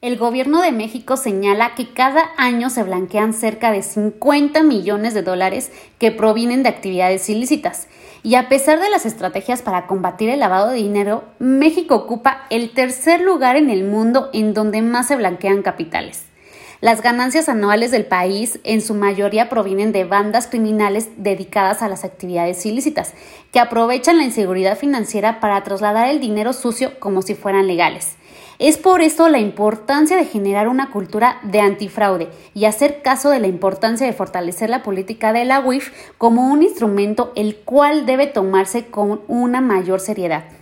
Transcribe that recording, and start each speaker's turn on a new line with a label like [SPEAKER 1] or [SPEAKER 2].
[SPEAKER 1] El gobierno de México señala que cada año se blanquean cerca de 50 millones de dólares que provienen de actividades ilícitas. Y a pesar de las estrategias para combatir el lavado de dinero, México ocupa el tercer lugar en el mundo en donde más se blanquean capitales. Las ganancias anuales del país en su mayoría provienen de bandas criminales dedicadas a las actividades ilícitas, que aprovechan la inseguridad financiera para trasladar el dinero sucio como si fueran legales. Es por esto la importancia de generar una cultura de antifraude y hacer caso de la importancia de fortalecer la política de la UIF como un instrumento el cual debe tomarse con una mayor seriedad